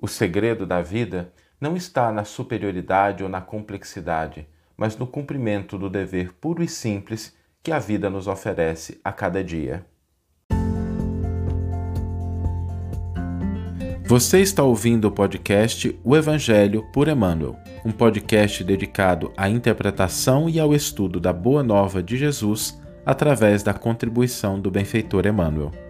O segredo da vida não está na superioridade ou na complexidade, mas no cumprimento do dever puro e simples que a vida nos oferece a cada dia. Você está ouvindo o podcast O Evangelho por Emmanuel, um podcast dedicado à interpretação e ao estudo da Boa Nova de Jesus através da contribuição do benfeitor Emmanuel.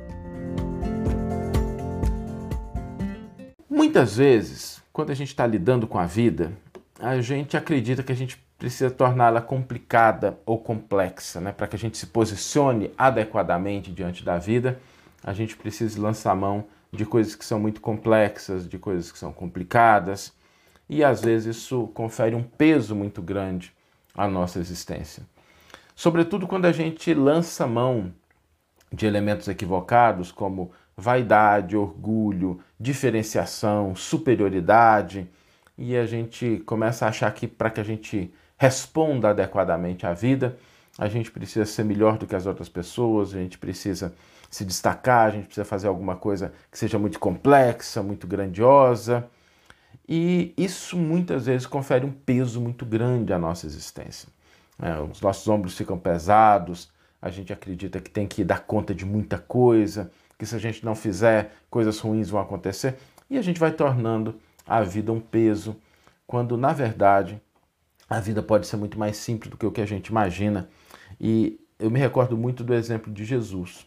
Muitas vezes, quando a gente está lidando com a vida, a gente acredita que a gente precisa torná-la complicada ou complexa, né? Para que a gente se posicione adequadamente diante da vida, a gente precisa lançar mão de coisas que são muito complexas, de coisas que são complicadas, e às vezes isso confere um peso muito grande à nossa existência. Sobretudo quando a gente lança mão de elementos equivocados como vaidade, orgulho, diferenciação, superioridade, e a gente começa a achar que para que a gente responda adequadamente à vida, a gente precisa ser melhor do que as outras pessoas, a gente precisa se destacar, a gente precisa fazer alguma coisa que seja muito complexa, muito grandiosa. E isso muitas vezes confere um peso muito grande à nossa existência. É, os nossos ombros ficam pesados, a gente acredita que tem que dar conta de muita coisa, que se a gente não fizer, coisas ruins vão acontecer, e a gente vai tornando a vida um peso, quando na verdade a vida pode ser muito mais simples do que o que a gente imagina. E eu me recordo muito do exemplo de Jesus.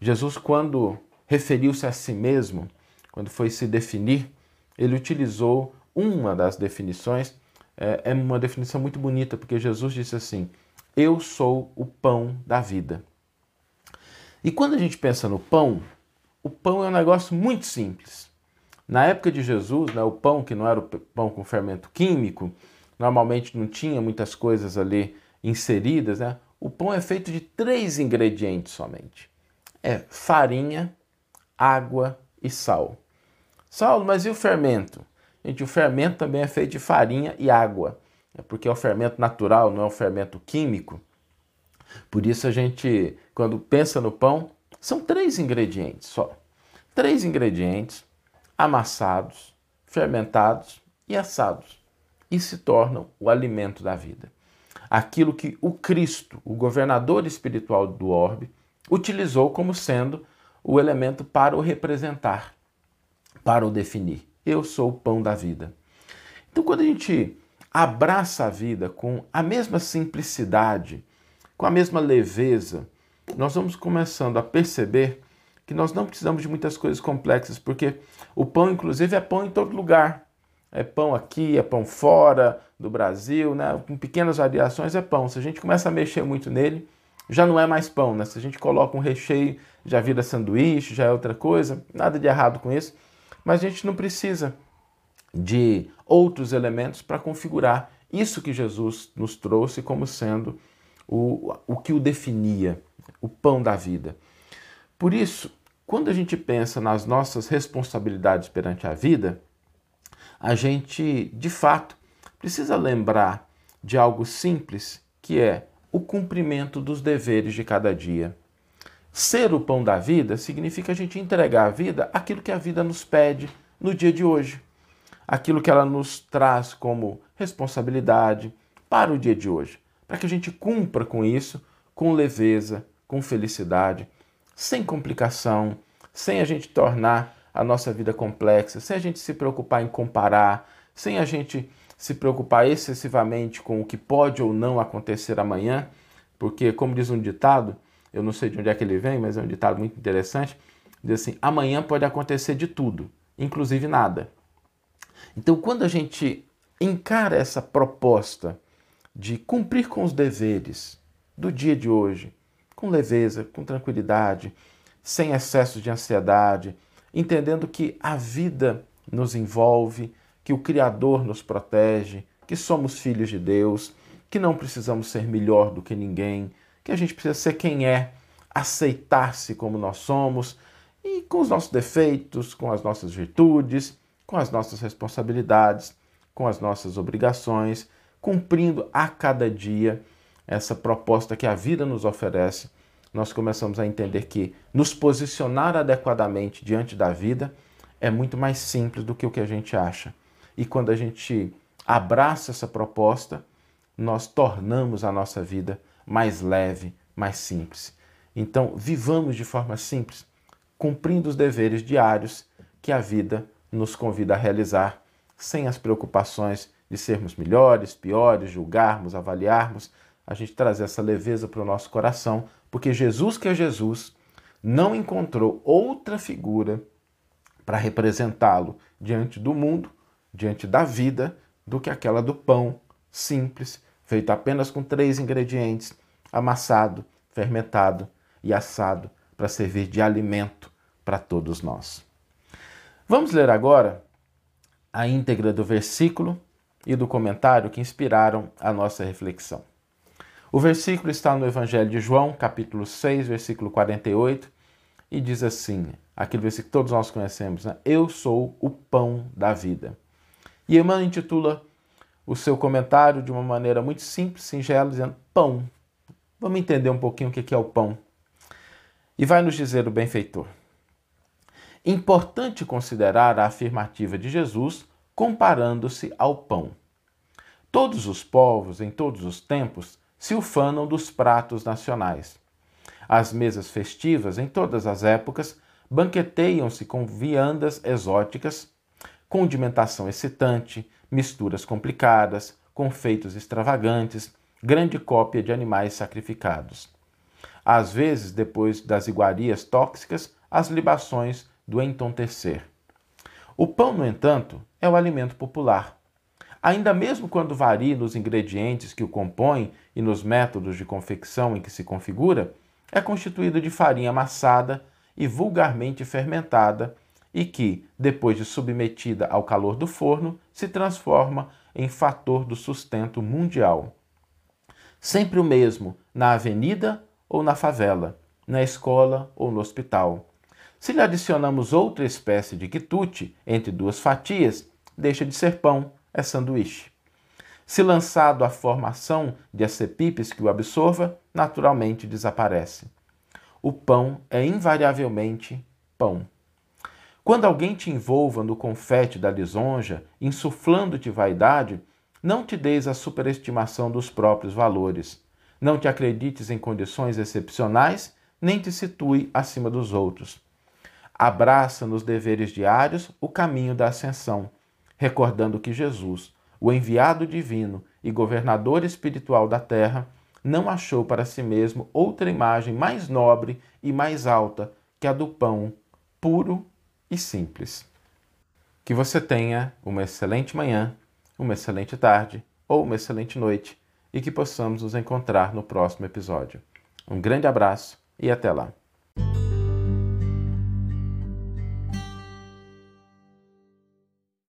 Jesus, quando referiu-se a si mesmo, quando foi se definir, ele utilizou uma das definições, é, é uma definição muito bonita, porque Jesus disse assim: Eu sou o pão da vida. E quando a gente pensa no pão, o pão é um negócio muito simples. Na época de Jesus, né, o pão, que não era o pão com fermento químico, normalmente não tinha muitas coisas ali inseridas, né? O pão é feito de três ingredientes somente: é farinha, água e sal. Saulo, mas e o fermento? Gente, o fermento também é feito de farinha e água, é porque é o fermento natural, não é o fermento químico. Por isso a gente, quando pensa no pão, são três ingredientes só. Três ingredientes amassados, fermentados e assados e se tornam o alimento da vida. Aquilo que o Cristo, o governador espiritual do orbe, utilizou como sendo o elemento para o representar, para o definir. Eu sou o pão da vida. Então, quando a gente abraça a vida com a mesma simplicidade, com a mesma leveza, nós vamos começando a perceber que nós não precisamos de muitas coisas complexas, porque o pão, inclusive, é pão em todo lugar. É pão aqui, é pão fora do Brasil, né? com pequenas variações é pão. Se a gente começa a mexer muito nele, já não é mais pão. Né? Se a gente coloca um recheio, já vira sanduíche, já é outra coisa. Nada de errado com isso. Mas a gente não precisa de outros elementos para configurar isso que Jesus nos trouxe como sendo o, o que o definia, o pão da vida. Por isso, quando a gente pensa nas nossas responsabilidades perante a vida, a gente, de fato, precisa lembrar de algo simples que é o cumprimento dos deveres de cada dia. Ser o pão da vida significa a gente entregar à vida aquilo que a vida nos pede no dia de hoje, aquilo que ela nos traz como responsabilidade para o dia de hoje para que a gente cumpra com isso com leveza, com felicidade, sem complicação, sem a gente tornar a nossa vida complexa, sem a gente se preocupar em comparar, sem a gente se preocupar excessivamente com o que pode ou não acontecer amanhã, porque, como diz um ditado, eu não sei de onde é que ele vem, mas é um ditado muito interessante, diz assim: amanhã pode acontecer de tudo, inclusive nada. Então, quando a gente encara essa proposta de cumprir com os deveres do dia de hoje, com leveza, com tranquilidade, sem excesso de ansiedade, entendendo que a vida nos envolve, que o Criador nos protege, que somos filhos de Deus, que não precisamos ser melhor do que ninguém, que a gente precisa ser quem é, aceitar-se como nós somos e com os nossos defeitos, com as nossas virtudes, com as nossas responsabilidades, com as nossas obrigações cumprindo a cada dia essa proposta que a vida nos oferece, nós começamos a entender que nos posicionar adequadamente diante da vida é muito mais simples do que o que a gente acha. E quando a gente abraça essa proposta, nós tornamos a nossa vida mais leve, mais simples. Então, vivamos de forma simples, cumprindo os deveres diários que a vida nos convida a realizar, sem as preocupações de sermos melhores, piores, julgarmos, avaliarmos, a gente trazer essa leveza para o nosso coração, porque Jesus, que é Jesus, não encontrou outra figura para representá-lo diante do mundo, diante da vida, do que aquela do pão simples, feito apenas com três ingredientes: amassado, fermentado e assado, para servir de alimento para todos nós. Vamos ler agora a íntegra do versículo e do comentário que inspiraram a nossa reflexão. O versículo está no Evangelho de João, capítulo 6, versículo 48, e diz assim: aquele versículo que todos nós conhecemos, né? Eu sou o pão da vida. E Emmanuel intitula o seu comentário de uma maneira muito simples, singela, dizendo pão. Vamos entender um pouquinho o que é o pão. E vai nos dizer o benfeitor. Importante considerar a afirmativa de Jesus comparando-se ao pão. Todos os povos, em todos os tempos, se ufanam dos pratos nacionais. As mesas festivas, em todas as épocas, banqueteiam-se com viandas exóticas, condimentação excitante, misturas complicadas, confeitos extravagantes, grande cópia de animais sacrificados. Às vezes, depois das iguarias tóxicas, as libações do entontecer. O pão, no entanto, é o alimento popular ainda mesmo quando varia nos ingredientes que o compõem e nos métodos de confecção em que se configura, é constituído de farinha amassada e vulgarmente fermentada e que, depois de submetida ao calor do forno, se transforma em fator do sustento mundial. Sempre o mesmo na avenida ou na favela, na escola ou no hospital. Se lhe adicionamos outra espécie de quitute entre duas fatias, deixa de ser pão é sanduíche. Se lançado à formação de acepipes que o absorva, naturalmente desaparece. O pão é invariavelmente pão. Quando alguém te envolva no confete da lisonja, insuflando-te vaidade, não te deis a superestimação dos próprios valores. Não te acredites em condições excepcionais, nem te situe acima dos outros. Abraça nos deveres diários o caminho da ascensão recordando que Jesus, o enviado divino e governador espiritual da terra, não achou para si mesmo outra imagem mais nobre e mais alta que a do pão puro e simples. Que você tenha uma excelente manhã, uma excelente tarde ou uma excelente noite e que possamos nos encontrar no próximo episódio. Um grande abraço e até lá!